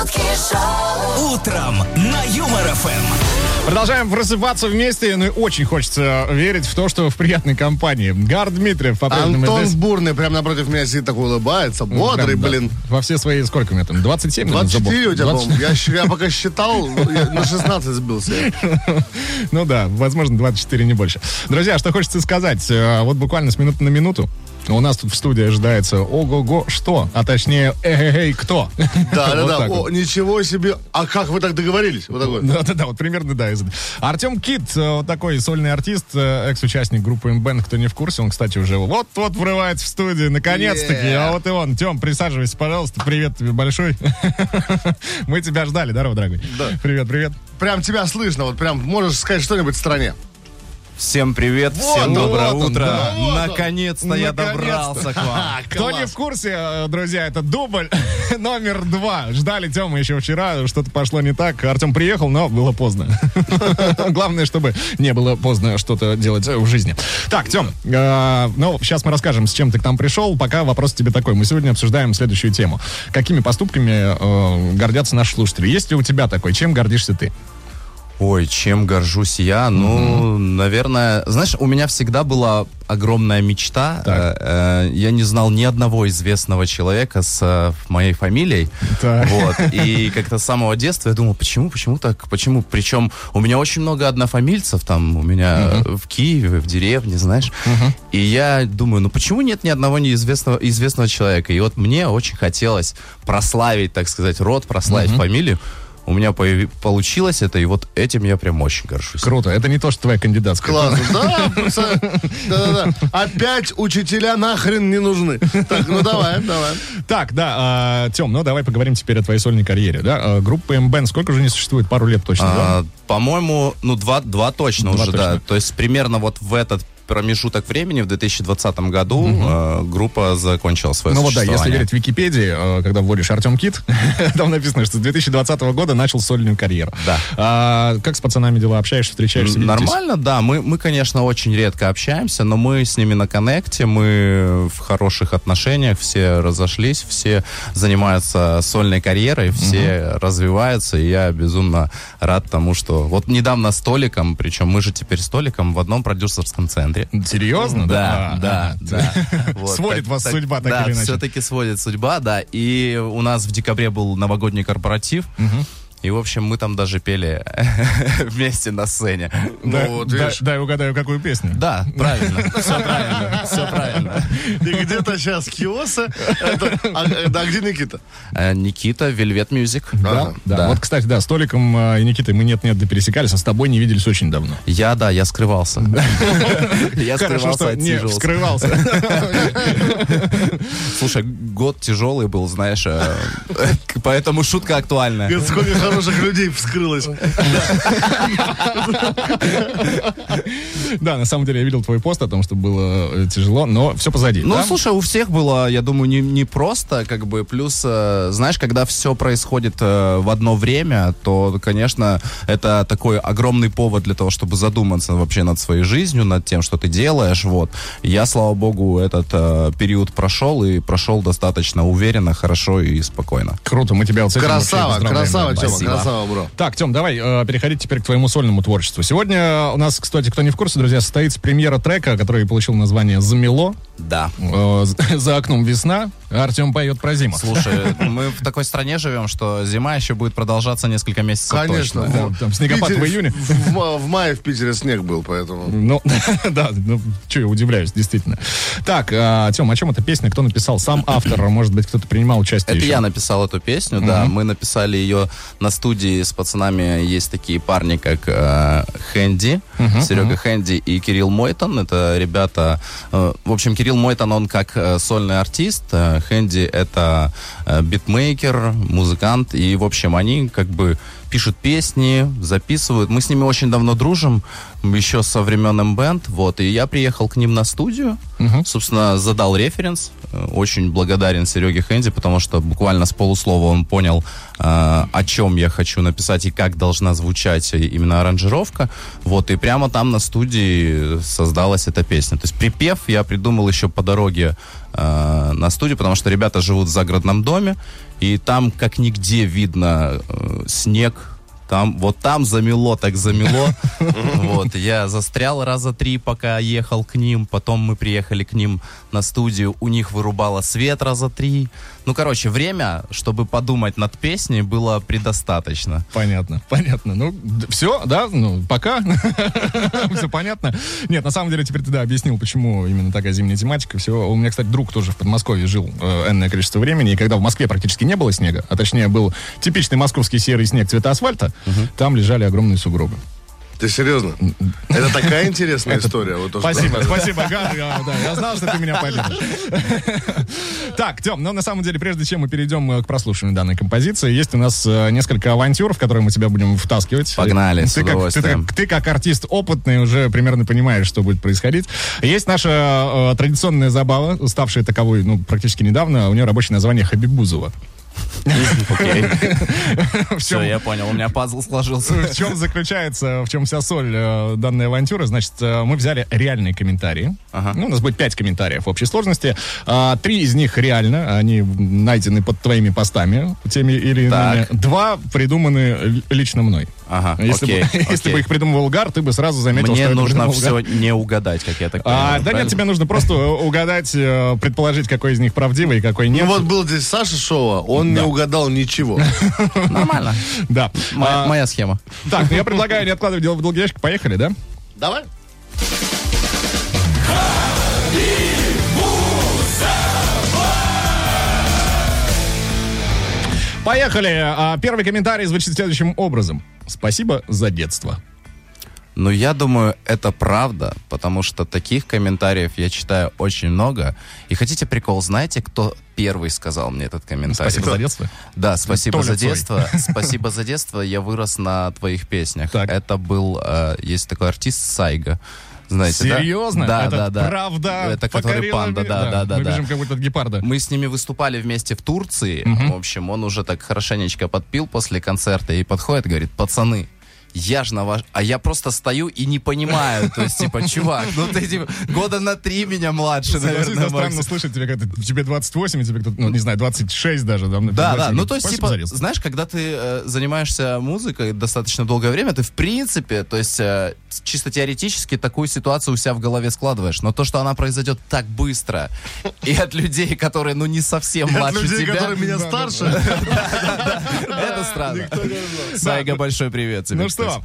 шутки шоу, Утром на Юмор ФМ. Продолжаем просыпаться вместе, ну и очень хочется верить в то, что в приятной компании. Гар Дмитриев по-прежнему Антон здесь. Бурный прям напротив меня сидит такой улыбается, бодрый, Прям, да. блин. Во все свои, сколько у меня там, 27? наверное, забыл? 24 у тебя, 20. по-моему. Я, пока считал, я на 16 сбился. Ну да, возможно, 24, не больше. Друзья, что хочется сказать. Э, Вот буквально с минуты на минуту у нас тут в студии ожидается ого-го что, а точнее эй кто. Да, да, Вот ничего себе. А как вы так договорились? Вот такой. Да, да, да, вот примерно, да. Артем Кит, э, вот такой сольный артист, э, экс-участник группы МБН, кто не в курсе, он, кстати, уже вот-вот врывается в студию, наконец-таки. А вот и он. Тем, присаживайся, пожалуйста, привет тебе большой. Мы тебя ждали, здорово, дорогой. Да. Привет, привет. Прям тебя слышно, вот прям можешь сказать что-нибудь в стране. Всем привет, Вот всем он, доброе вот он, утро. да, вот он. Наконец-то я Наконец-то. добрался к вам. Кто не в курсе, э, друзья, это дубль номер два. Ждали Тёмы еще вчера, что-то пошло не так. Артем приехал, но было поздно. Главное, чтобы не было поздно что-то делать в жизни. Так, Тём, э, ну, сейчас мы расскажем, с чем ты к нам пришел. Пока вопрос тебе такой. Мы сегодня обсуждаем следующую тему. Какими поступками э, гордятся наши слушатели? Есть ли у тебя такой? Чем гордишься ты? Ой, чем горжусь я? Ну, наверное, знаешь, у меня всегда была огромная мечта. Так. Э, э, Я не знал ни одного известного человека с э, моей фамилией. Так. Вот. И как-то с самого детства я думал, почему, почему так, почему? Причем у меня очень много однофамильцев, там, у меня в Киеве, в деревне, знаешь. И я думаю, ну почему нет ни одного неизвестного известного человека? И вот мне очень хотелось прославить, так сказать, род, прославить фамилию. У меня получилось это, и вот этим я прям очень горжусь. Круто. Это не то, что твоя кандидатская. Классно. Да, да-да-да. Опять учителя нахрен не нужны. Так, ну давай, давай. Так, да, Тем, ну давай поговорим теперь о твоей сольной карьере. Да? А, Группа МБН сколько уже не существует? Пару лет точно? А, по-моему, ну, два, два точно уже, да. То есть примерно вот в этот промежуток времени, в 2020 году, э, группа закончила свое Ну вот да, если верить Википедии, э, когда вводишь Артем Кит, там написано, что с 2020 года начал сольную карьеру. Да. А, как с пацанами дела? Общаешься, встречаешься? видитесь? Нормально, да. Мы, мы, конечно, очень редко общаемся, но мы с ними на коннекте, мы в хороших отношениях, все разошлись, все занимаются сольной карьерой, все развиваются, и я безумно рад тому, что... Вот недавно с Толиком, причем мы же теперь с Толиком в одном продюсерском центре. Серьезно? Да, да, а, да. Вот, Сводит вас судьба, так да, или иначе. все-таки сводит судьба, да. И у нас в декабре был новогодний корпоратив. И, в общем, мы там даже пели вместе на сцене. Да, Ну, вот да- дай угадаю, какую песню. Да, правильно. Все правильно. Все правильно. И где-то сейчас Киоса. а, Да, где Никита? Э, Никита, Velvet Music. Да, да. Вот, кстати, да, с Толиком э, и Никитой мы нет-нет да пересекались, а с тобой не виделись очень давно. Я, да, я скрывался. Я скрывался, не скрывался. Слушай, год тяжелый был, знаешь, э, поэтому шутка актуальная. Хороших людей вскрылось. Да, на самом деле я видел твой пост о том, что было э, тяжело, но все позади. Ну, да? слушай, у всех было, я думаю, не, не просто, как бы, плюс, э, знаешь, когда все происходит э, в одно время, то, конечно, это такой огромный повод для того, чтобы задуматься вообще над своей жизнью, над тем, что ты делаешь, вот. Я, слава богу, этот период прошел, и прошел достаточно уверенно, хорошо и спокойно. Круто, мы тебя вообще Красава, красава, спасибо. красава, бро. Так, Тем, давай э, переходить теперь к твоему сольному творчеству. Сегодня у нас, кстати, кто не в курсе, друзья, состоится премьера трека, который получил название «Замело». Да. Э, за- окном весна, Артем поет про зиму. Слушай, мы в такой стране живем, что зима еще будет продолжаться несколько месяцев Конечно. точно. Да, там снегопад Питере- в июне. В, ма- в мае в Питере снег был, поэтому. Ну, да, ну, что я удивляюсь, действительно. Так, а, Тем, о чем эта песня? Кто написал? Сам автор? Может быть, кто-то принимал участие Это еще? я написал эту песню, да. Мы написали ее на студии с пацанами. Есть такие парни, как э, Хэнди, Серега Хэнди и Кирилл Мойтон. Это ребята... э, в общем, Кирилл Мойтон, он как э, сольный артист. э, Хэнди — это э, битмейкер, музыкант. И, в общем, они как бы пишут песни, записывают. Мы с ними очень давно дружим, еще со времен M-Band, вот. И я приехал к ним на студию, Собственно, задал референс. Э, Очень благодарен Сереге Хэнди, потому что буквально с полуслова он понял, э, о чем я хочу написать и как должна звучать именно аранжировка. Вот, и прямо там на студии создалась эта песня. То есть припев я придумал еще по дороге э, на студию, потому что ребята живут в загородном доме, и там как нигде видно э, снег, там, вот там замело, так замело. Вот, я застрял раза три, пока ехал к ним. Потом мы приехали к ним на студию. У них вырубало свет раза три. Ну, короче, время, чтобы подумать над песней, было предостаточно. Понятно, понятно. Ну, все, да, ну, пока. все понятно. Нет, на самом деле, теперь ты, да, объяснил, почему именно такая зимняя тематика. Все. У меня, кстати, друг тоже в Подмосковье жил э, энное количество времени, и когда в Москве практически не было снега, а точнее был типичный московский серый снег цвета асфальта, там лежали огромные сугробы. Ты серьезно? Это такая интересная история. вот то, что- Спасибо, спасибо, Гар. Я, да, я знал, что ты меня поймешь. Так, Тем, ну на самом деле, прежде чем мы перейдем э, к прослушиванию данной композиции, есть у нас э, несколько авантюр, в которые мы тебя будем втаскивать. Погнали, с ты как, ты, как- ты как артист опытный уже примерно понимаешь, что будет происходить. Есть наша э, традиционная забава, ставшая таковой, ну, практически недавно. У нее рабочее название Хабибузова. Окей. Все, я понял, у меня пазл сложился. в чем заключается, в чем вся соль э, данной авантюры? Значит, э, мы взяли реальные комментарии. Ну, у нас будет пять комментариев в общей сложности. А, три из них реально, они найдены под твоими постами, теми или иными. Два придуманы лично мной. Ага, Если, окей, бы, если окей. бы их придумывал Гар, ты бы сразу заметил, Мне что это нужно все Гар. не угадать, как я так А, понимаю. да нет, тебе нужно просто угадать, э, предположить, какой из них правдивый и какой нет. Ну вот был здесь Саша Шоу, он не угадал ничего. Нормально. Да. Моя, А, моя схема. Так, ну я предлагаю не откладывать дело в долгий ящик. Поехали, да? Давай. Поехали. А, Первый комментарий звучит следующим образом. Спасибо за детство. Ну, я думаю, это правда, потому что таких комментариев я читаю очень много. И хотите прикол, знаете, кто первый сказал мне этот комментарий? Спасибо за детство. Да, спасибо Толя за Цой. детство. Спасибо за детство. Я вырос на твоих песнях. Так. Это был, э, есть такой артист Сайга. Знаете? Серьезно? Да, да, да. правда. Это который покорила панда, ми- да, да, да. Мы да. бежим как будто от гепарда. Мы с ними выступали вместе в Турции. В общем, он уже так хорошенечко подпил после концерта и подходит, говорит, пацаны, я ж на ваш... А я просто стою и не понимаю. То есть, типа, чувак, ну ты типа, года на три меня младше, наверное, странно слышать тебе, когда тебе 28, и тебе кто-то, ну, не знаю, 26 даже. Да, Да, да. Ну, то есть, типа, знаешь, когда ты э, занимаешься музыкой достаточно долгое время, ты, в принципе, то есть, э, чисто теоретически такую ситуацию у себя в голове складываешь. Но то, что она произойдет так быстро, и от людей, которые, ну, не совсем От младше людей, тебя, которые меня старше. это странно. Сайга, большой привет тебе. Что,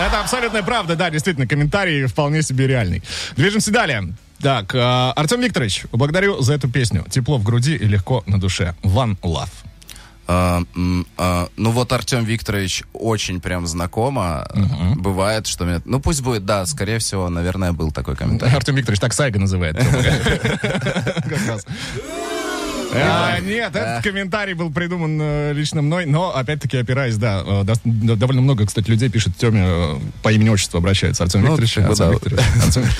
это абсолютная правда, да, действительно, комментарий вполне себе реальный. Движемся далее. Так, э, Артем Викторович, благодарю за эту песню. Тепло в груди и легко на душе. One Love. М, а, ну вот Артем Викторович очень прям знакомо. Бывает, что меня... Ну пусть будет, да, скорее всего, наверное, был такой комментарий. Артем Викторович так Сайга называет. Как раз. А, Нет, этот комментарий был придуман э, лично мной, но, опять-таки, опираясь, да, э, до- до- довольно много, кстати, людей пишет Теме э, по имени-отчеству обращаются. Артем Ну, Викторович, Артем Викторович.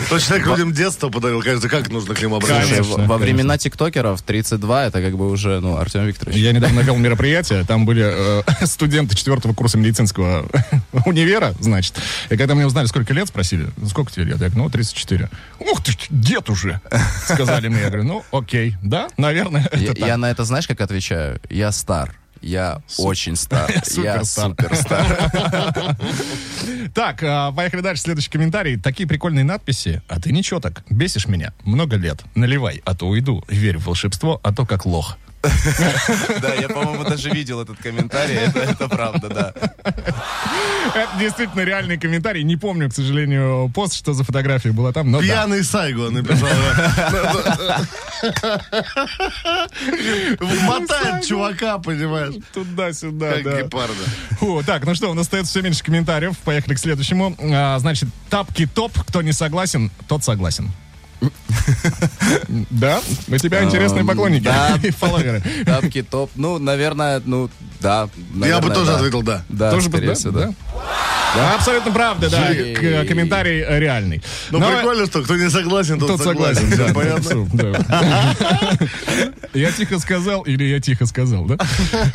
Тот человек людям детство подарил, кажется, как нужно к Слушай, обращаться. Во времена тиктокеров 32 это как бы уже, ну, Артем Викторович. Я недавно вел мероприятие, там были студенты четвертого курса медицинского универа, значит. И когда мне узнали, сколько лет, спросили, «Ну, сколько тебе лет? Я говорю, ну, 34. Ух ты, дед уже, сказали мне. Я говорю, ну, окей, да, наверное, Я, я на это знаешь, как отвечаю? Я стар. Я очень стар. Я Суперстар. суперстар. Так, а, поехали дальше. Следующий комментарий. Такие прикольные надписи. А ты ничего так. Бесишь меня. Много лет. Наливай, а то уйду. Верь в волшебство, а то как лох. Да, я, по-моему, даже видел этот комментарий. Это это правда, да. Это действительно реальный комментарий. Не помню, к сожалению, пост, что за фотография была там, но да. Пьяный Сайго написал. Мотает чувака, понимаешь? Туда-сюда, Как да. гепарда. Фу, так, ну что, у нас остается все меньше комментариев. Поехали к следующему. А, значит, тапки топ. Кто не согласен, тот согласен. Да? У тебя интересные поклонники да. и фолловеры. Тапки топ. Ну, наверное, ну, да. Я бы тоже ответил да. Да, Тоже бы, да? Да. Абсолютно правда, да. К- Комментарий э, реальный. Ну, Но- прикольно, что кто не согласен, тот, Тот согласен, да. понятно? Я тихо сказал или я тихо сказал, да?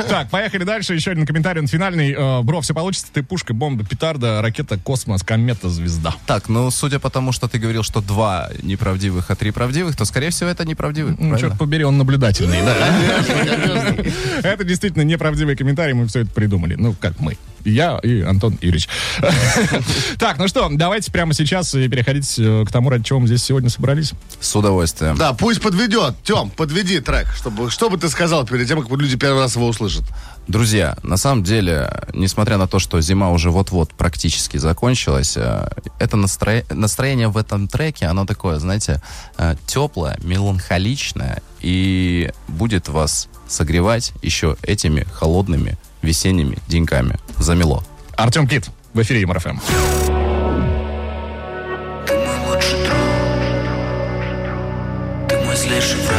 Так, поехали дальше. Еще один комментарий на финальный. Э, Бро, все получится. Ты пушка, бомба, петарда, ракета, космос, комета, звезда. Так, ну, судя по тому, что ты говорил, что два неправдивых, а три правдивых, то, скорее всего, это неправдивый. Ну, черт побери, он наблюдательный, да. Это действительно неправдивый комментарий, мы все это придумали. Ну, как мы. Я и Антон Юрьевич. Так, ну что, давайте прямо сейчас и переходить э, к тому, ради чего мы здесь сегодня собрались. С удовольствием. Да, пусть подведет. Тем, подведи трек, чтобы, что бы ты сказал перед тем, как люди первый раз его услышат. Друзья, на самом деле, несмотря на то, что зима уже вот-вот практически закончилась, э, это настро- настроение в этом треке, оно такое, знаете, э, теплое, меланхоличное и будет вас согревать еще этими холодными весенними деньками. Замело. Артем Кит в эфире МРФМ. Ты мой лучший друг Ты мой злейший враг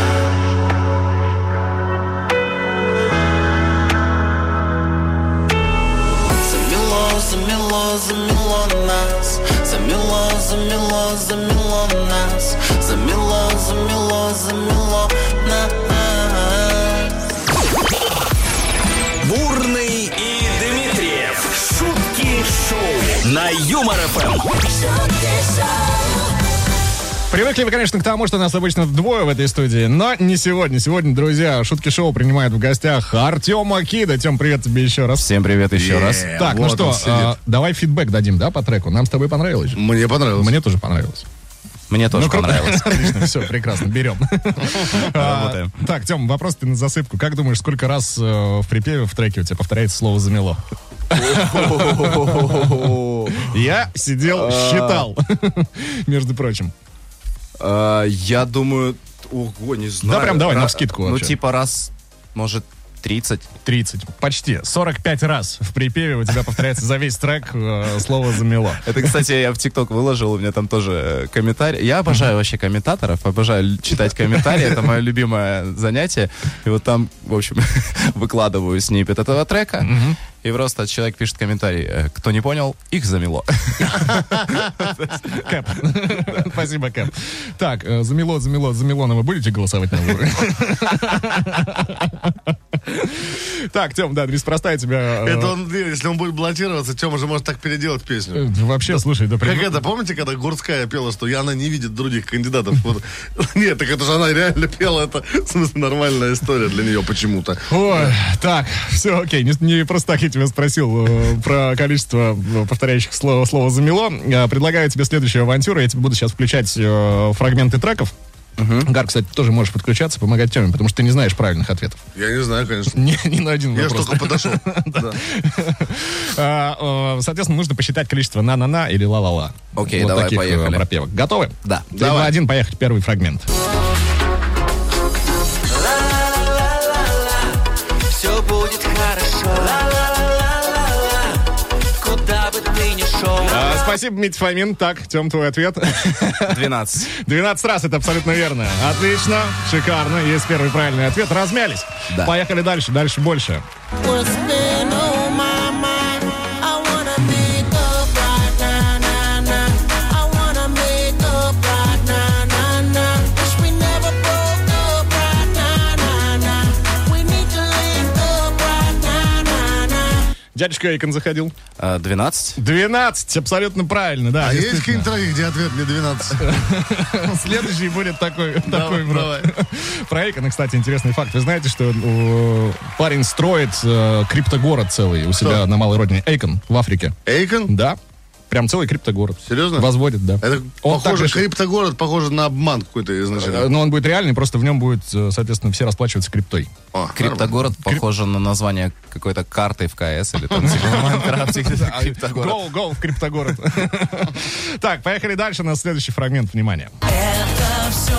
Замело, замело, замело нас Замело, замело, замело нас Замело, замело, замело на Юмор ФМ. Привыкли вы, конечно, к тому, что нас обычно вдвое в этой студии, но не сегодня. Сегодня, друзья, шутки шоу принимает в гостях Артема Кида. Тем, привет тебе еще раз. Всем привет еще раз. Так, ну вот что, он сидит. а, давай фидбэк дадим, да, по треку. Нам с тобой понравилось. Мне понравилось. Мне тоже понравилось. Мне тоже Ну, понравилось. Отлично, все, прекрасно, берем. А, Работаем. Так, Тем, вопрос ты на засыпку. Как думаешь, сколько раз э, в припеве, в треке у тебя повторяется слово «замело»? Я сидел, считал, между прочим. А, Я думаю, ого, не знаю. Да, прям давай, Ра- навскидку Ну, типа раз, может, 30. 30, почти. 45 раз в припеве у тебя повторяется за весь трек э, слово «замело». Это, кстати, я в ТикТок выложил, у меня там тоже э, комментарий. Я обожаю вообще комментаторов, обожаю читать комментарии, это мое любимое занятие. И вот там, в общем, выкладываю снипет этого трека, и просто человек пишет комментарий, э, кто не понял, их замело. Кэп. Спасибо, Кэп. Так, э, замело, замело, за Милонова будете голосовать на выборы? Так, Тем, да, неспроста тебя... э, Это он, если он будет баллотироваться, Тёма же может так переделать песню. э, Вообще, слушай, да Как прям- это, помните, когда Гурская пела, что Яна не видит других кандидатов? Вот. Нет, так это же она реально пела, это, в смысле, нормальная история для нее почему-то. Ой, так, все, окей, не, не просто так я тебя спросил э, про количество э, повторяющих слово, слово «замело». Э, предлагаю тебе следующую авантюру. Я тебе буду сейчас включать э, фрагменты треков. Гар, кстати, тоже можешь подключаться, помогать Теме, потому что ты не знаешь правильных ответов. Я не знаю, конечно. Ни, ни на один Я вопрос. только подошел. А, Соответственно, нужно посчитать количество на-на-на или ла-ла-ла. Окей, давай, э, поехали. пропевок. Готовы? Да. Два, один, поехали. Первый фрагмент. Все спасибо, Митя Фомин. Так, Тем, твой ответ. 12. 12 раз, это абсолютно верно. Отлично, шикарно. Есть первый правильный ответ. Размялись. Да. Поехали дальше, дальше больше. What's Дядюшка Эйкон заходил. А, 12. 12, абсолютно правильно, да. А есть какие-нибудь где ответ не 12? Следующий будет такой, такой давай. Про Эйкона, кстати, интересный факт. Вы знаете, что э, парень строит э, криптогород целый у себя на малой родине. Эйкон в Африке. Эйкон? Да. Прям целый криптогород. Серьезно? Возводит, да. Это Он так похоже, криптогород похоже на обман какой-то Э, изначально. Но он будет реальный, просто в нем будет, э, соответственно, все расплачиваться криптой. О, нормально. Криптогород похоже на название какой-то карты в КС или там типа в Майнкрафте. Криптогород. Гол, гол в криптогород. Так, поехали дальше на следующий фрагмент. Внимание. Это все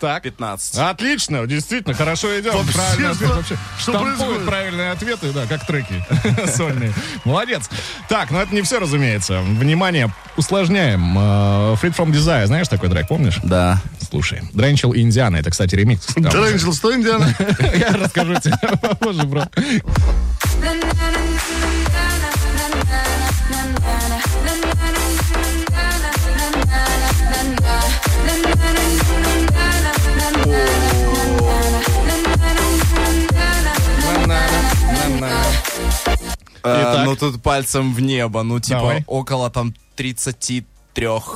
Так. 15. Отлично, действительно, хорошо идем. Вообще, Правильный ответ. что- Вообще, что происходит? правильные ответы, да, как треки сольные. Молодец. Так, но это не все, разумеется. Внимание, усложняем. Э, Freed from Desire, знаешь такой трек, помнишь? Да. слушай. Дренчел и Индиана. Это, кстати, ремикс. Там Дрэнчел, что, Индиана? Я расскажу тебе попозже, бро. Э, ну тут пальцем в небо, ну типа Давай. около там 33.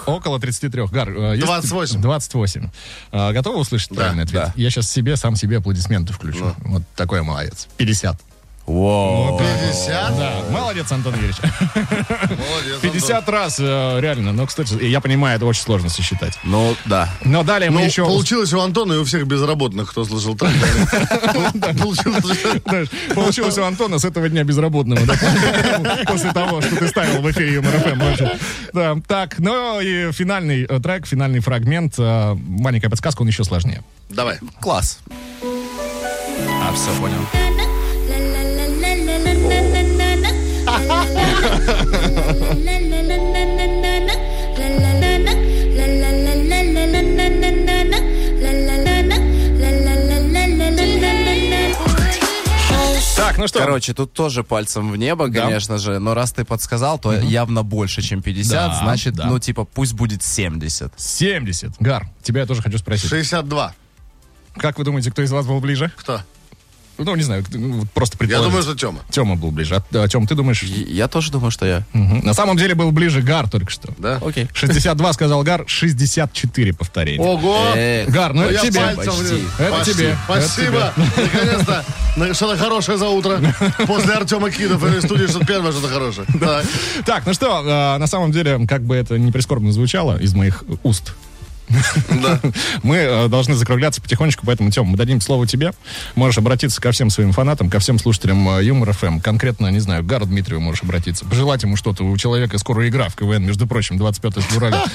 Около 33. Гар, э, есть- 28. 28. А, готовы услышать правильный ответ? да. Я сейчас себе, сам себе аплодисменты включу. Вот такой я молодец. 50. Воу. 50? Да, молодец, Антон Юрьевич. Молодец, 50 раз, э, реально. Но, кстати, я понимаю, это очень сложно сосчитать. Ну, да. Но далее мы Ну, еще... получилось у Антона и у всех безработных, кто слышал трек. да. Получилось. У Антона с этого дня безработного. После того, что ты ставил в эфире Юмор ФМ. вообще. Да, так, ну и финальный э, трек, финальный фрагмент. э, Маленькая подсказка, он еще сложнее. Давай. Класс. А, все, понял. Так, ну что? Короче, тут тоже пальцем в небо, Да. конечно же, но раз ты подсказал, то явно больше, чем 50, Да, значит, да. ну, типа, пусть будет 70. 70. Гар, тебя я тоже хочу спросить. 62. Как вы думаете, кто из вас был ближе? Кто? Ну, не знаю, просто Я предположить. думаю, что Тёма. Тема был ближе. А, Тем, ты думаешь? Я тоже думаю, что я. Мгм. На самом деле был ближе Гар только что. Да? Окей. 62 сказал Гар, 64 повторения. Ого! Э, Гар, ну Ну, это я тебе. почти. Это Почти. тебе. Спасибо. Наконец-то. На- Что-то хорошее за утро. После Артема Кидов и студии что-то первое, что-то хорошее. Так. Ну что, э, на самом деле, как бы это не прискорбно звучало из моих уст, Да. мы э, должны закругляться потихонечку, поэтому, Тем, мы дадим слово тебе. Можешь обратиться ко всем своим фанатам, ко всем слушателям э, Юмор ФМ. Конкретно, не знаю, к Гару Дмитриеву можешь обратиться. Пожелать ему что-то. У человека скоро игра в КВН, между прочим, 25 февраля.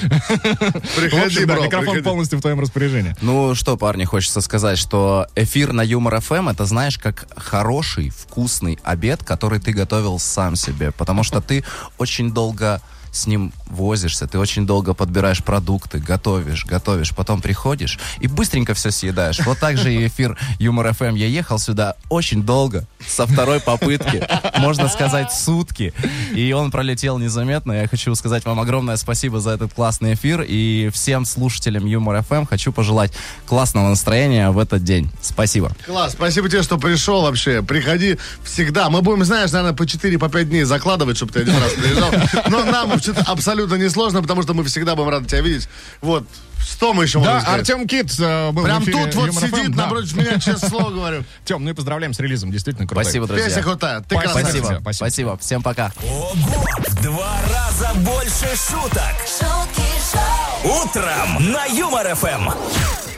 Приходи, бро, микрофон полностью в твоем распоряжении. Ну что, парни, хочется сказать, что эфир на Юмор ФМ это знаешь как хороший, вкусный обед, который ты готовил сам себе, потому что ты очень долго с ним возишься, ты очень долго подбираешь продукты, готовишь, готовишь, потом приходишь и быстренько все съедаешь. Вот так же и эфир Юмор ФМ. Я ехал сюда очень долго, со второй попытки, можно сказать, сутки, и он пролетел незаметно. Я хочу сказать вам огромное спасибо за этот классный эфир, и всем слушателям Юмор ФМ хочу пожелать классного настроения в этот день. Спасибо. Класс, спасибо тебе, что пришел вообще. Приходи всегда. Мы будем, знаешь, наверное, по 4-5 дней закладывать, чтобы ты один раз приезжал. Но нам вообще-то абсолютно не сложно, потому что мы всегда будем рады тебя видеть. Вот, что мы еще можем Да? Артем Кит э, был Прям в эфире тут вот Юмор сидит Да. напротив меня, честное слово говорю. Тем, ну и поздравляем с релизом, действительно крутой. Спасибо, друзья. Песня крутая. Ты Спасибо. Спасибо. Спасибо. Спасибо. Всем пока. Ого! В два раза больше шуток. шутки шоу. Утром на Юмор ФМ.